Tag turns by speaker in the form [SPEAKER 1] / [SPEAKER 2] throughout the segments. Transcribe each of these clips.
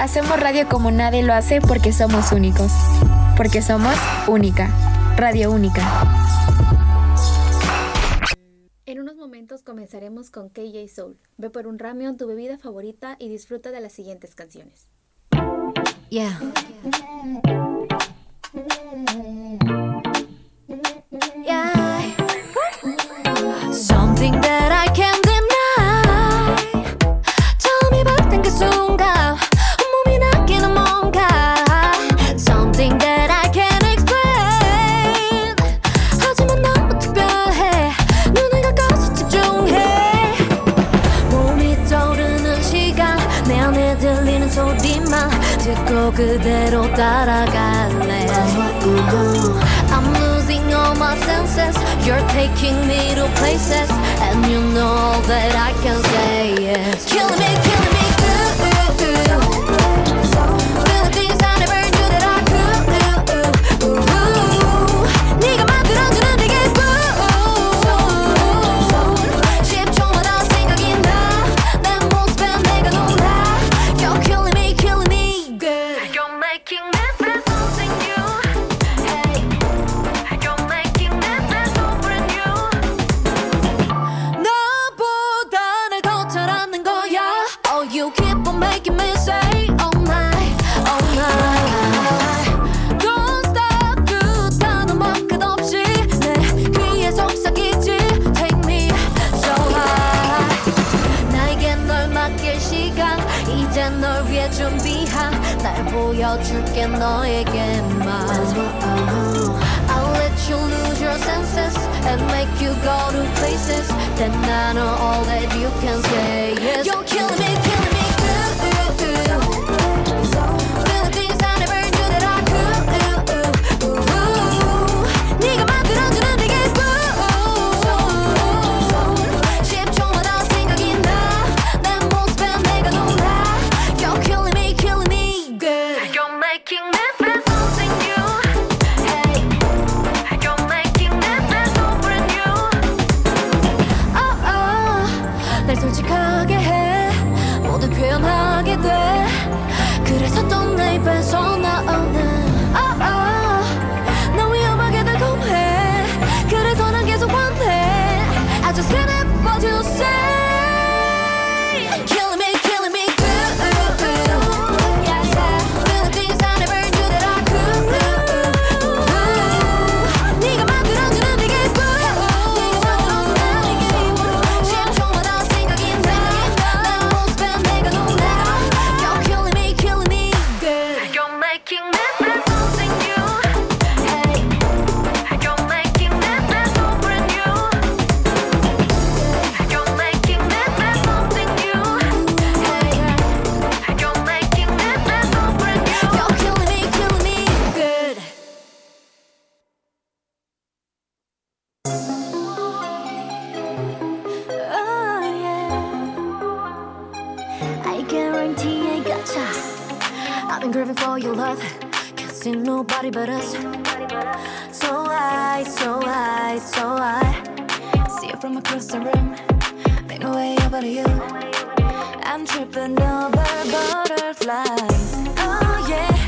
[SPEAKER 1] Hacemos radio como nadie lo hace porque somos únicos. Porque somos única. Radio única.
[SPEAKER 2] En unos momentos comenzaremos con KJ Soul. Ve por un ramen tu bebida favorita y disfruta de las siguientes canciones.
[SPEAKER 3] Yeah. Yeah. Something that 그대로 따라갈래. I'm losing all my senses. You're taking me to places. And you know that I can say yes Killing me. 널 위해 준비한 날 보여줄게 너에게만 I'll let you lose your senses And make you go to places That I know all that you can say yes. You're killing me, killing me 서 I've been craving for your love. Can't see nobody but us. So I, so I, so I see you from across the room. Make my way over to you. I'm tripping over butterflies. Oh yeah.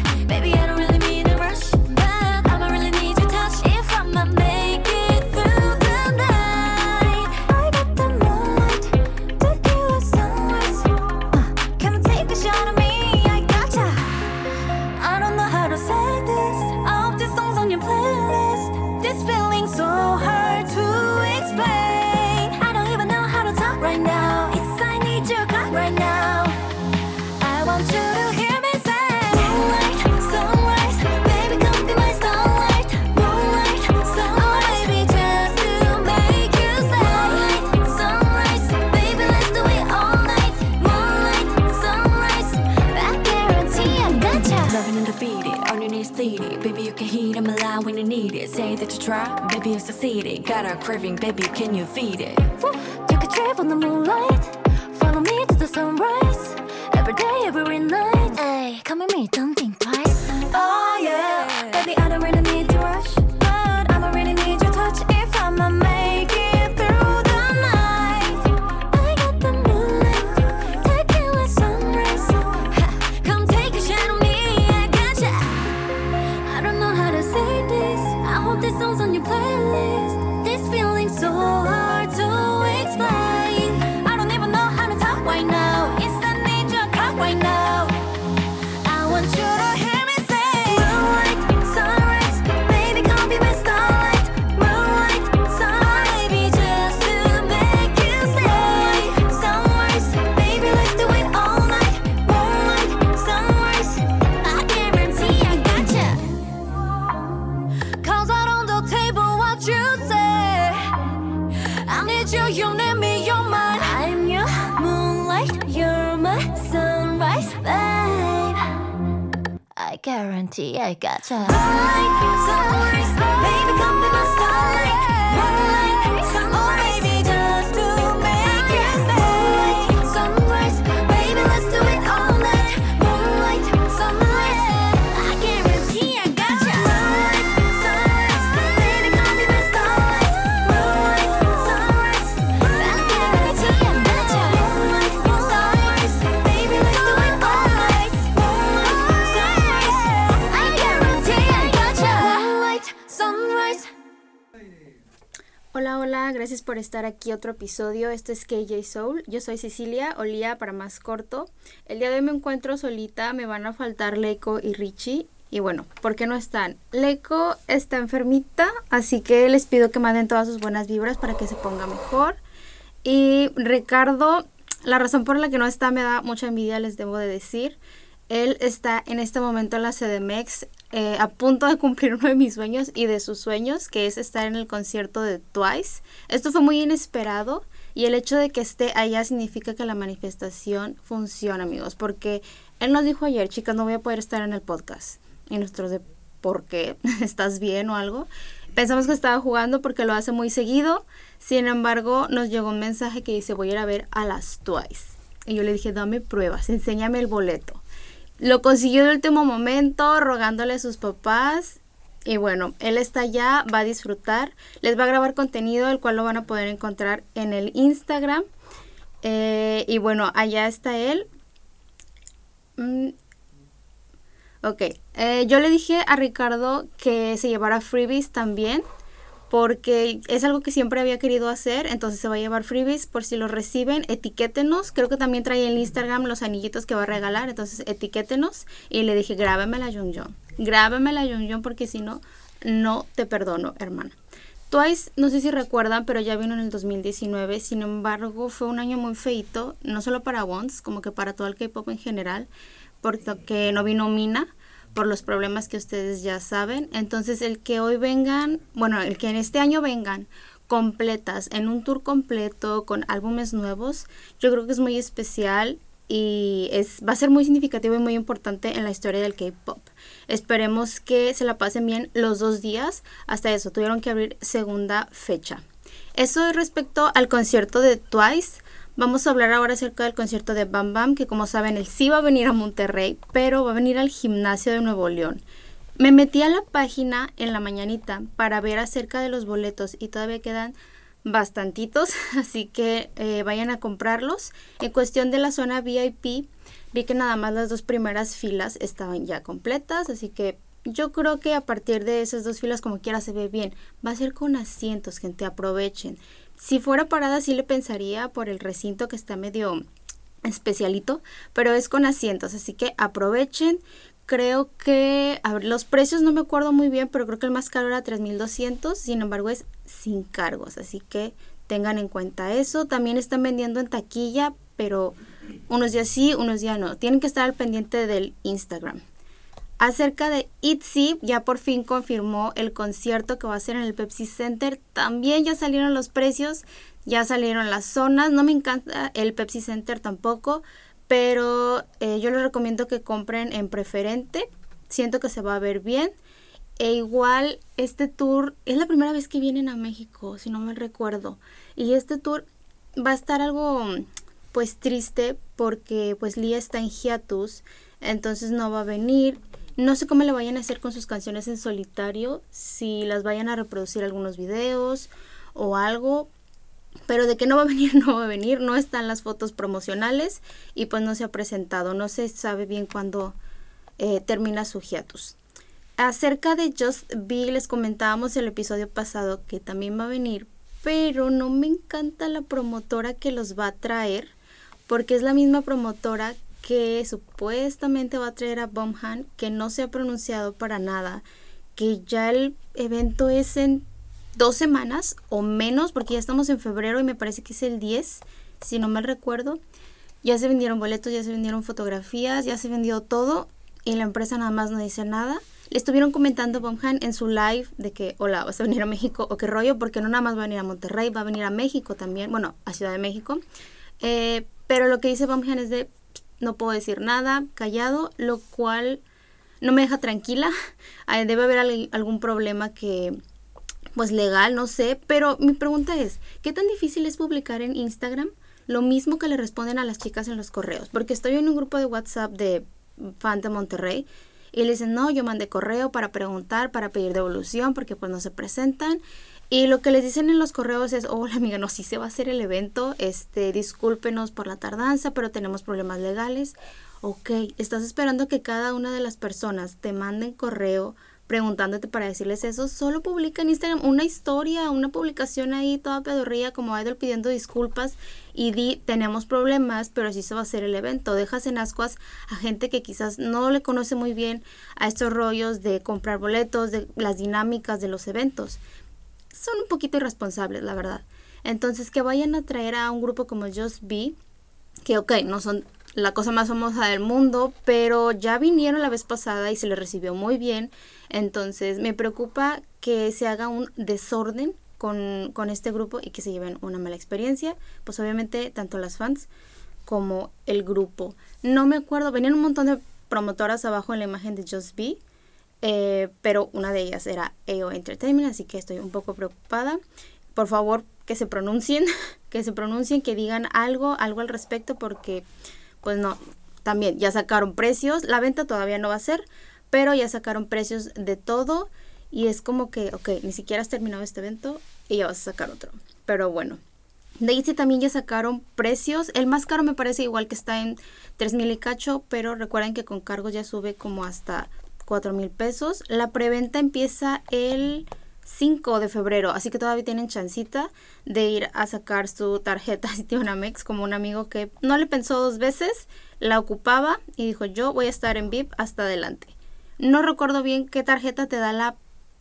[SPEAKER 3] it. Say
[SPEAKER 4] that you try, baby, you succeeded. Got a craving, baby, can you feed it?
[SPEAKER 3] Take a trip on the moonlight. Follow me to the sunrise. Every day, every night. Hey, come with me, don't think twice. Oh, yeah. Baby, I don't really hope this song's on your playlist. guarantee I gotcha. I like baby, come be my starlight.
[SPEAKER 2] Por estar aquí otro episodio. Esto es KJ Soul. Yo soy Cecilia, Olía para más corto. El día de hoy me encuentro solita, me van a faltar Leiko y Richie. Y bueno, ¿por qué no están? Leiko está enfermita, así que les pido que manden todas sus buenas vibras para que se ponga mejor. Y Ricardo, la razón por la que no está me da mucha envidia, les debo de decir. Él está en este momento en la CDMX eh, a punto de cumplir uno de mis sueños y de sus sueños, que es estar en el concierto de Twice. Esto fue muy inesperado y el hecho de que esté allá significa que la manifestación funciona, amigos, porque él nos dijo ayer, chicas, no voy a poder estar en el podcast. Y nosotros de, ¿por qué? ¿Estás bien o algo? Pensamos que estaba jugando porque lo hace muy seguido. Sin embargo, nos llegó un mensaje que dice, voy a ir a ver a las Twice. Y yo le dije, dame pruebas, enséñame el boleto. Lo consiguió de último momento, rogándole a sus papás. Y bueno, él está allá, va a disfrutar. Les va a grabar contenido, el cual lo van a poder encontrar en el Instagram. Eh, y bueno, allá está él. Mm, Ok, eh, yo le dije a Ricardo que se llevara freebies también, porque es algo que siempre había querido hacer, entonces se va a llevar freebies por si los reciben, etiquétenos, creo que también trae en Instagram los anillitos que va a regalar, entonces etiquétenos y le dije grábamela Jung Jung, grábamela Jung Jung porque si no, no te perdono, hermana. Twice, no sé si recuerdan, pero ya vino en el 2019, sin embargo fue un año muy feito, no solo para Once, como que para todo el K-Pop en general, porque no vino Mina por los problemas que ustedes ya saben. Entonces el que hoy vengan, bueno, el que en este año vengan completas, en un tour completo, con álbumes nuevos, yo creo que es muy especial y es, va a ser muy significativo y muy importante en la historia del K-Pop. Esperemos que se la pasen bien los dos días. Hasta eso, tuvieron que abrir segunda fecha. Eso es respecto al concierto de Twice. Vamos a hablar ahora acerca del concierto de Bam Bam, que como saben, él sí va a venir a Monterrey, pero va a venir al gimnasio de Nuevo León. Me metí a la página en la mañanita para ver acerca de los boletos y todavía quedan bastantitos, así que eh, vayan a comprarlos. En cuestión de la zona VIP, vi que nada más las dos primeras filas estaban ya completas, así que yo creo que a partir de esas dos filas como quiera se ve bien. Va a ser con asientos, gente, aprovechen. Si fuera parada sí le pensaría por el recinto que está medio especialito, pero es con asientos, así que aprovechen. Creo que, los precios no me acuerdo muy bien, pero creo que el más caro era 3200, sin embargo es sin cargos, así que tengan en cuenta eso. También están vendiendo en taquilla, pero unos días sí, unos días no. Tienen que estar al pendiente del Instagram. Acerca de ITZY, ya por fin confirmó el concierto que va a ser en el Pepsi Center. También ya salieron los precios, ya salieron las zonas. No me encanta el Pepsi Center tampoco, pero eh, yo les recomiendo que compren en preferente. Siento que se va a ver bien. E igual este tour es la primera vez que vienen a México, si no me recuerdo. Y este tour va a estar algo pues triste porque pues Lia está en hiatus, entonces no va a venir no sé cómo le vayan a hacer con sus canciones en solitario, si las vayan a reproducir algunos videos o algo, pero de que no va a venir, no va a venir, no están las fotos promocionales y pues no se ha presentado, no se sabe bien cuándo eh, termina su hiatus. Acerca de Just Be, les comentábamos el episodio pasado que también va a venir, pero no me encanta la promotora que los va a traer, porque es la misma promotora que supuestamente va a traer a Bomhan, que no se ha pronunciado para nada, que ya el evento es en dos semanas o menos, porque ya estamos en febrero y me parece que es el 10, si no mal recuerdo. Ya se vendieron boletos, ya se vendieron fotografías, ya se vendió todo y la empresa nada más no dice nada. Le estuvieron comentando a Bomhan en su live de que, hola, vas a venir a México o qué rollo, porque no nada más va a venir a Monterrey, va a venir a México también, bueno, a Ciudad de México. Eh, pero lo que dice Bomhan es de, no puedo decir nada, callado, lo cual no me deja tranquila. Debe haber al- algún problema que, pues legal, no sé, pero mi pregunta es, ¿qué tan difícil es publicar en Instagram lo mismo que le responden a las chicas en los correos? Porque estoy en un grupo de WhatsApp de fan de Monterrey y le dicen, no, yo mandé correo para preguntar, para pedir devolución, porque pues no se presentan. Y lo que les dicen en los correos es, hola amiga, no, sí se va a hacer el evento, este, discúlpenos por la tardanza, pero tenemos problemas legales. Ok, estás esperando que cada una de las personas te manden correo preguntándote para decirles eso, solo publica en Instagram una historia, una publicación ahí toda pedorría como idol pidiendo disculpas y di tenemos problemas, pero así se va a hacer el evento. Dejas en ascuas a gente que quizás no le conoce muy bien a estos rollos de comprar boletos, de las dinámicas de los eventos. Son un poquito irresponsables, la verdad. Entonces, que vayan a traer a un grupo como Just Be, que ok, no son la cosa más famosa del mundo, pero ya vinieron la vez pasada y se les recibió muy bien. Entonces me preocupa que se haga un desorden con, con este grupo y que se lleven una mala experiencia. Pues obviamente tanto las fans como el grupo. No me acuerdo, venían un montón de promotoras abajo en la imagen de Just Be, eh, pero una de ellas era AO Entertainment, así que estoy un poco preocupada. Por favor, que se pronuncien, que se pronuncien, que digan algo, algo al respecto, porque pues no, también ya sacaron precios, la venta todavía no va a ser, pero ya sacaron precios de todo. Y es como que, ok, ni siquiera has terminado este evento y ya vas a sacar otro. Pero bueno, Daisy también ya sacaron precios, el más caro me parece igual que está en 3 mil y cacho, pero recuerden que con cargos ya sube como hasta 4 mil pesos. La preventa empieza el 5 de febrero, así que todavía tienen chancita de ir a sacar su tarjeta Citibanamex como un amigo que no le pensó dos veces, la ocupaba y dijo yo voy a estar en VIP hasta adelante. No recuerdo bien qué tarjeta te da la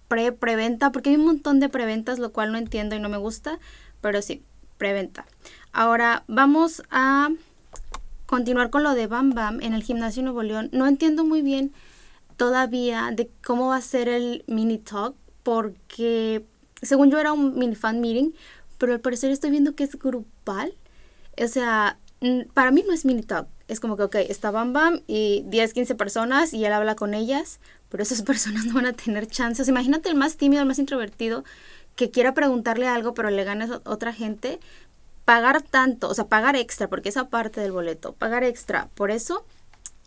[SPEAKER 2] pre-preventa, porque hay un montón de preventas, lo cual no entiendo y no me gusta, pero sí, preventa. Ahora vamos a continuar con lo de Bam Bam en el gimnasio Nuevo León. No entiendo muy bien todavía de cómo va a ser el mini talk, porque según yo era un mini fan meeting, pero al parecer estoy viendo que es grupal. O sea, para mí no es mini talk. Es como que, ok, está Bam Bam y 10, 15 personas y él habla con ellas, pero esas personas no van a tener chances. Imagínate el más tímido, el más introvertido, que quiera preguntarle algo, pero le gana a otra gente. Pagar tanto, o sea, pagar extra, porque esa parte del boleto, pagar extra, por eso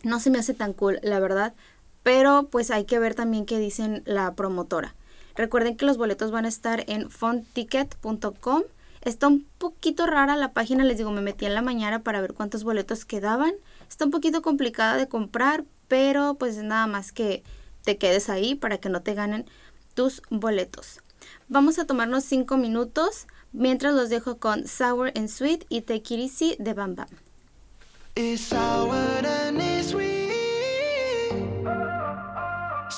[SPEAKER 2] no se me hace tan cool, la verdad. Pero pues hay que ver también qué dicen la promotora. Recuerden que los boletos van a estar en fonticket.com. Está un poquito rara la página, les digo, me metí en la mañana para ver cuántos boletos quedaban. Está un poquito complicada de comprar, pero pues nada más que te quedes ahí para que no te ganen tus boletos. Vamos a tomarnos 5 minutos mientras los dejo con Sour and Sweet y Take It Easy de Bam Bam.
[SPEAKER 5] Sour and sweet.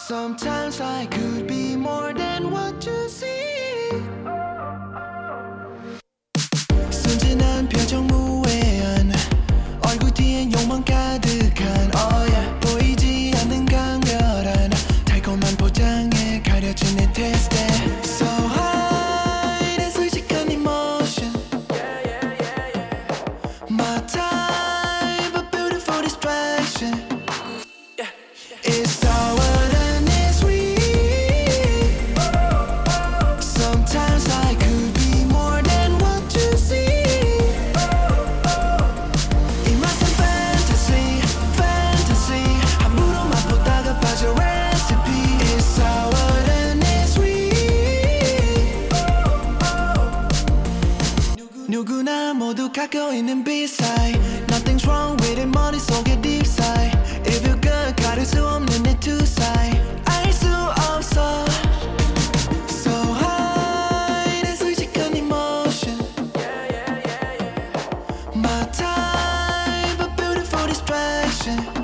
[SPEAKER 5] Sometimes I could be more than what you see. attention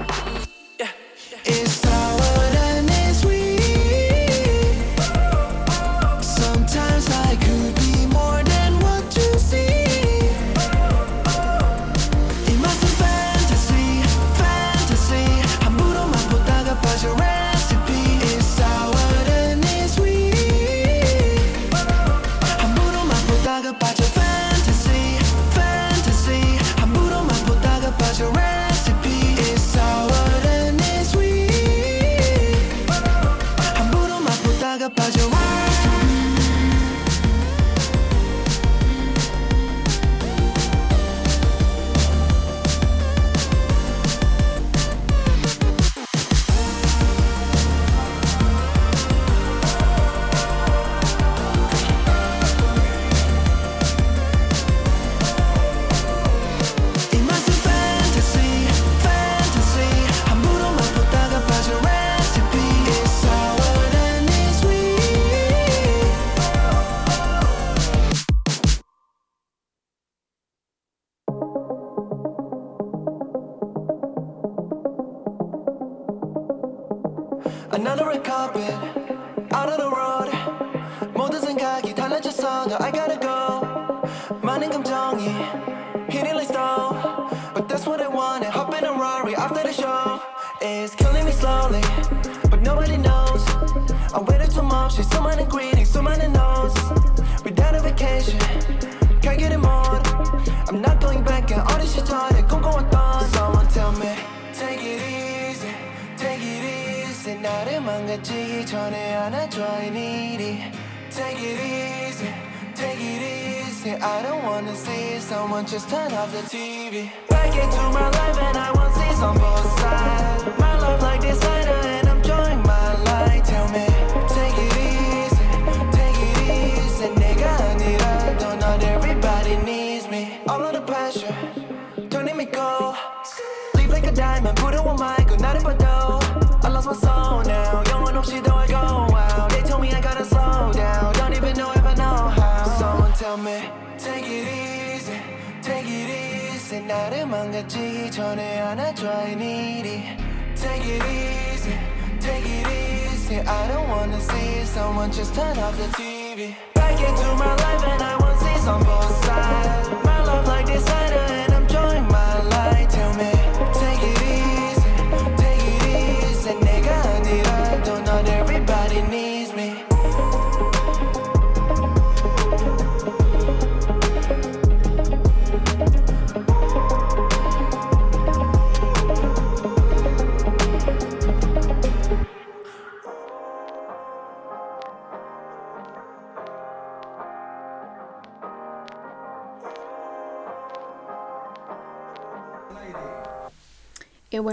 [SPEAKER 5] I don't wanna see someone just turn off the TV. Back into my life and I want see on both sides. My love like designer and dry and needy. Take it easy, take it easy. I don't wanna see someone just turn off the TV. Back into my life and I won't see on both sides. My love like
[SPEAKER 2] this.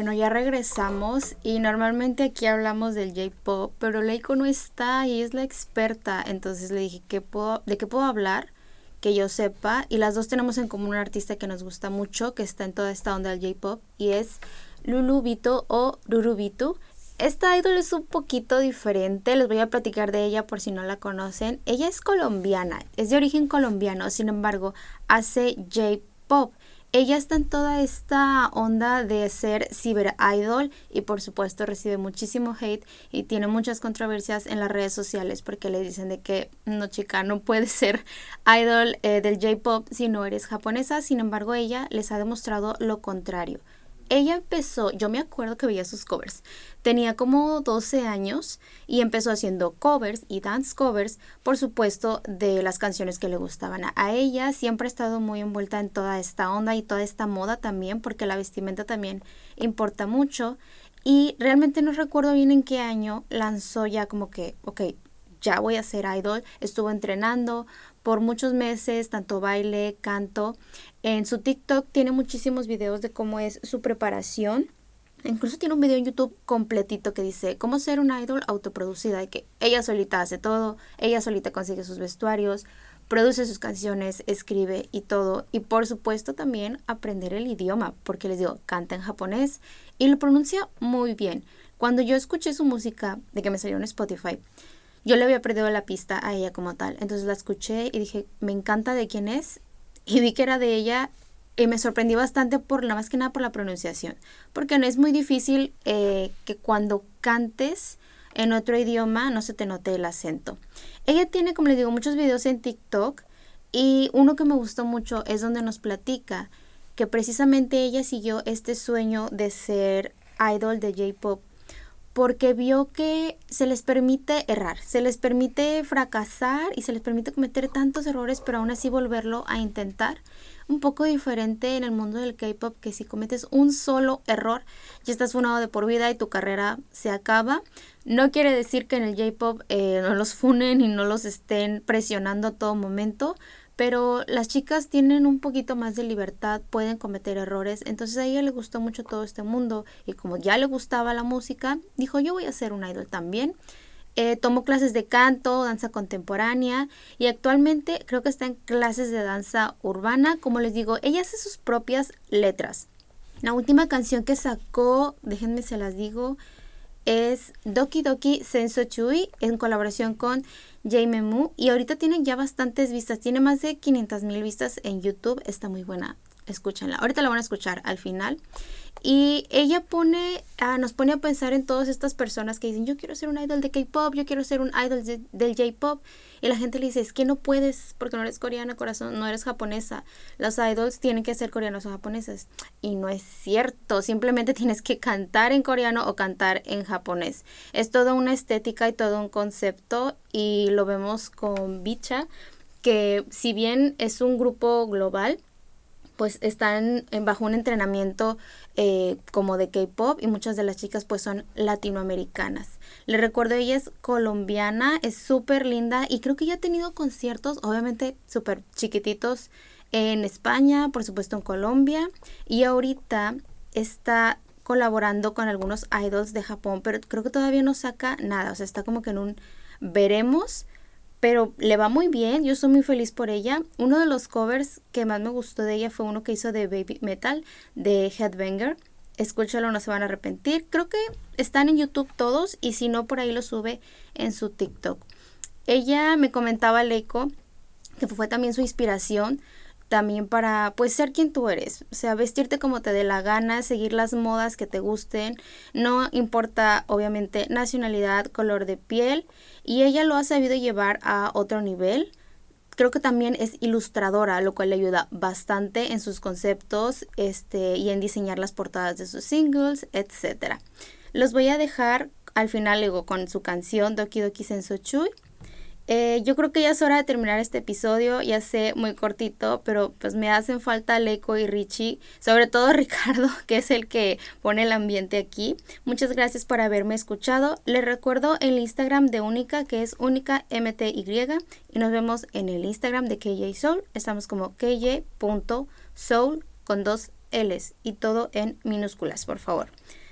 [SPEAKER 2] Bueno, ya regresamos y normalmente aquí hablamos del J-Pop, pero Leiko no está y es la experta, entonces le dije, ¿qué puedo, ¿de qué puedo hablar? Que yo sepa, y las dos tenemos en común un artista que nos gusta mucho, que está en toda esta onda del J-Pop, y es Lulu Vito o Rurubitu. Esta idol es un poquito diferente, les voy a platicar de ella por si no la conocen. Ella es colombiana, es de origen colombiano, sin embargo, hace J-Pop. Ella está en toda esta onda de ser ciber idol y por supuesto recibe muchísimo hate y tiene muchas controversias en las redes sociales porque le dicen de que no chica, no puedes ser idol eh, del J-pop si no eres japonesa. Sin embargo, ella les ha demostrado lo contrario. Ella empezó, yo me acuerdo que veía sus covers. Tenía como 12 años y empezó haciendo covers y dance covers, por supuesto, de las canciones que le gustaban a ella. Siempre ha estado muy envuelta en toda esta onda y toda esta moda también, porque la vestimenta también importa mucho. Y realmente no recuerdo bien en qué año lanzó ya como que, ok, ya voy a ser idol. Estuvo entrenando por muchos meses, tanto baile, canto. En su TikTok tiene muchísimos videos de cómo es su preparación. Incluso tiene un video en YouTube completito que dice cómo ser una idol autoproducida, de que ella solita hace todo, ella solita consigue sus vestuarios, produce sus canciones, escribe y todo. Y por supuesto también aprender el idioma, porque les digo, canta en japonés y lo pronuncia muy bien. Cuando yo escuché su música, de que me salió en Spotify, yo le había perdido la pista a ella como tal. Entonces la escuché y dije, me encanta de quién es. Y vi que era de ella y me sorprendí bastante por la más que nada por la pronunciación. Porque no es muy difícil eh, que cuando cantes en otro idioma no se te note el acento. Ella tiene, como les digo, muchos videos en TikTok y uno que me gustó mucho es donde nos platica que precisamente ella siguió este sueño de ser idol de J-Pop porque vio que se les permite errar, se les permite fracasar y se les permite cometer tantos errores, pero aún así volverlo a intentar. Un poco diferente en el mundo del K-pop, que si cometes un solo error, ya estás funado de por vida y tu carrera se acaba. No quiere decir que en el J-pop eh, no los funen y no los estén presionando a todo momento, pero las chicas tienen un poquito más de libertad, pueden cometer errores, entonces a ella le gustó mucho todo este mundo y como ya le gustaba la música, dijo yo voy a ser un idol también. Eh, tomó clases de canto, danza contemporánea y actualmente creo que está en clases de danza urbana. Como les digo, ella hace sus propias letras. La última canción que sacó, déjenme se las digo, es Doki Doki Senso Chui en colaboración con Jaime Mu y ahorita tiene ya bastantes vistas, tiene más de 500 mil vistas en YouTube, está muy buena. escúchenla. Ahorita la van a escuchar al final. Y ella pone, ah, nos pone a pensar en todas estas personas que dicen, yo quiero ser un idol de K-pop, yo quiero ser un idol de- del J-pop. Y la gente le dice, es que no puedes porque no eres coreana, corazón, no eres japonesa. Los idols tienen que ser coreanos o japoneses. Y no es cierto, simplemente tienes que cantar en coreano o cantar en japonés. Es toda una estética y todo un concepto y lo vemos con Bicha, que si bien es un grupo global, pues están en- bajo un entrenamiento eh, como de K-pop y muchas de las chicas pues son latinoamericanas. Le recuerdo, ella es colombiana, es súper linda y creo que ya ha tenido conciertos, obviamente súper chiquititos en España, por supuesto en Colombia y ahorita está colaborando con algunos idols de Japón, pero creo que todavía no saca nada, o sea, está como que en un veremos pero le va muy bien, yo soy muy feliz por ella. Uno de los covers que más me gustó de ella fue uno que hizo de Baby Metal de Headbanger. Escúchalo, no se van a arrepentir. Creo que están en YouTube todos y si no, por ahí lo sube en su TikTok. Ella me comentaba, Leiko, que fue también su inspiración también para pues ser quien tú eres, o sea, vestirte como te dé la gana, seguir las modas que te gusten, no importa obviamente nacionalidad, color de piel y ella lo ha sabido llevar a otro nivel. Creo que también es ilustradora, lo cual le ayuda bastante en sus conceptos este, y en diseñar las portadas de sus singles, etc. Los voy a dejar al final luego con su canción Doki Doki Sensochui. Eh, yo creo que ya es hora de terminar este episodio, ya sé, muy cortito, pero pues me hacen falta Leco y Richie, sobre todo Ricardo, que es el que pone el ambiente aquí. Muchas gracias por haberme escuchado. Les recuerdo el Instagram de Única, que es únicamty, y nos vemos en el Instagram de KJ Soul. Estamos como kj.soul con dos L's y todo en minúsculas, por favor.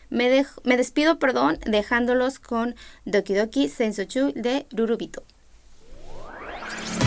[SPEAKER 2] Me, me despido, perdón, dejándolos con Doki Doki Sensochu de Rurubito.
[SPEAKER 6] Thank you.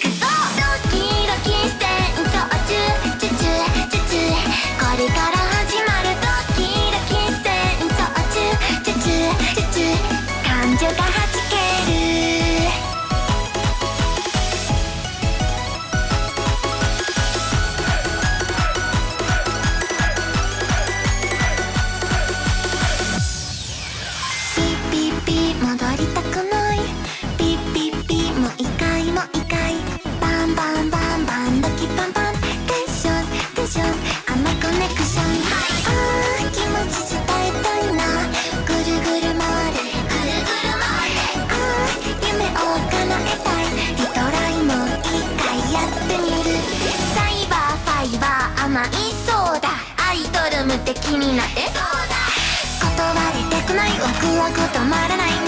[SPEAKER 6] Cause I 無敵になってそうだ断りたくないワクワク止まらない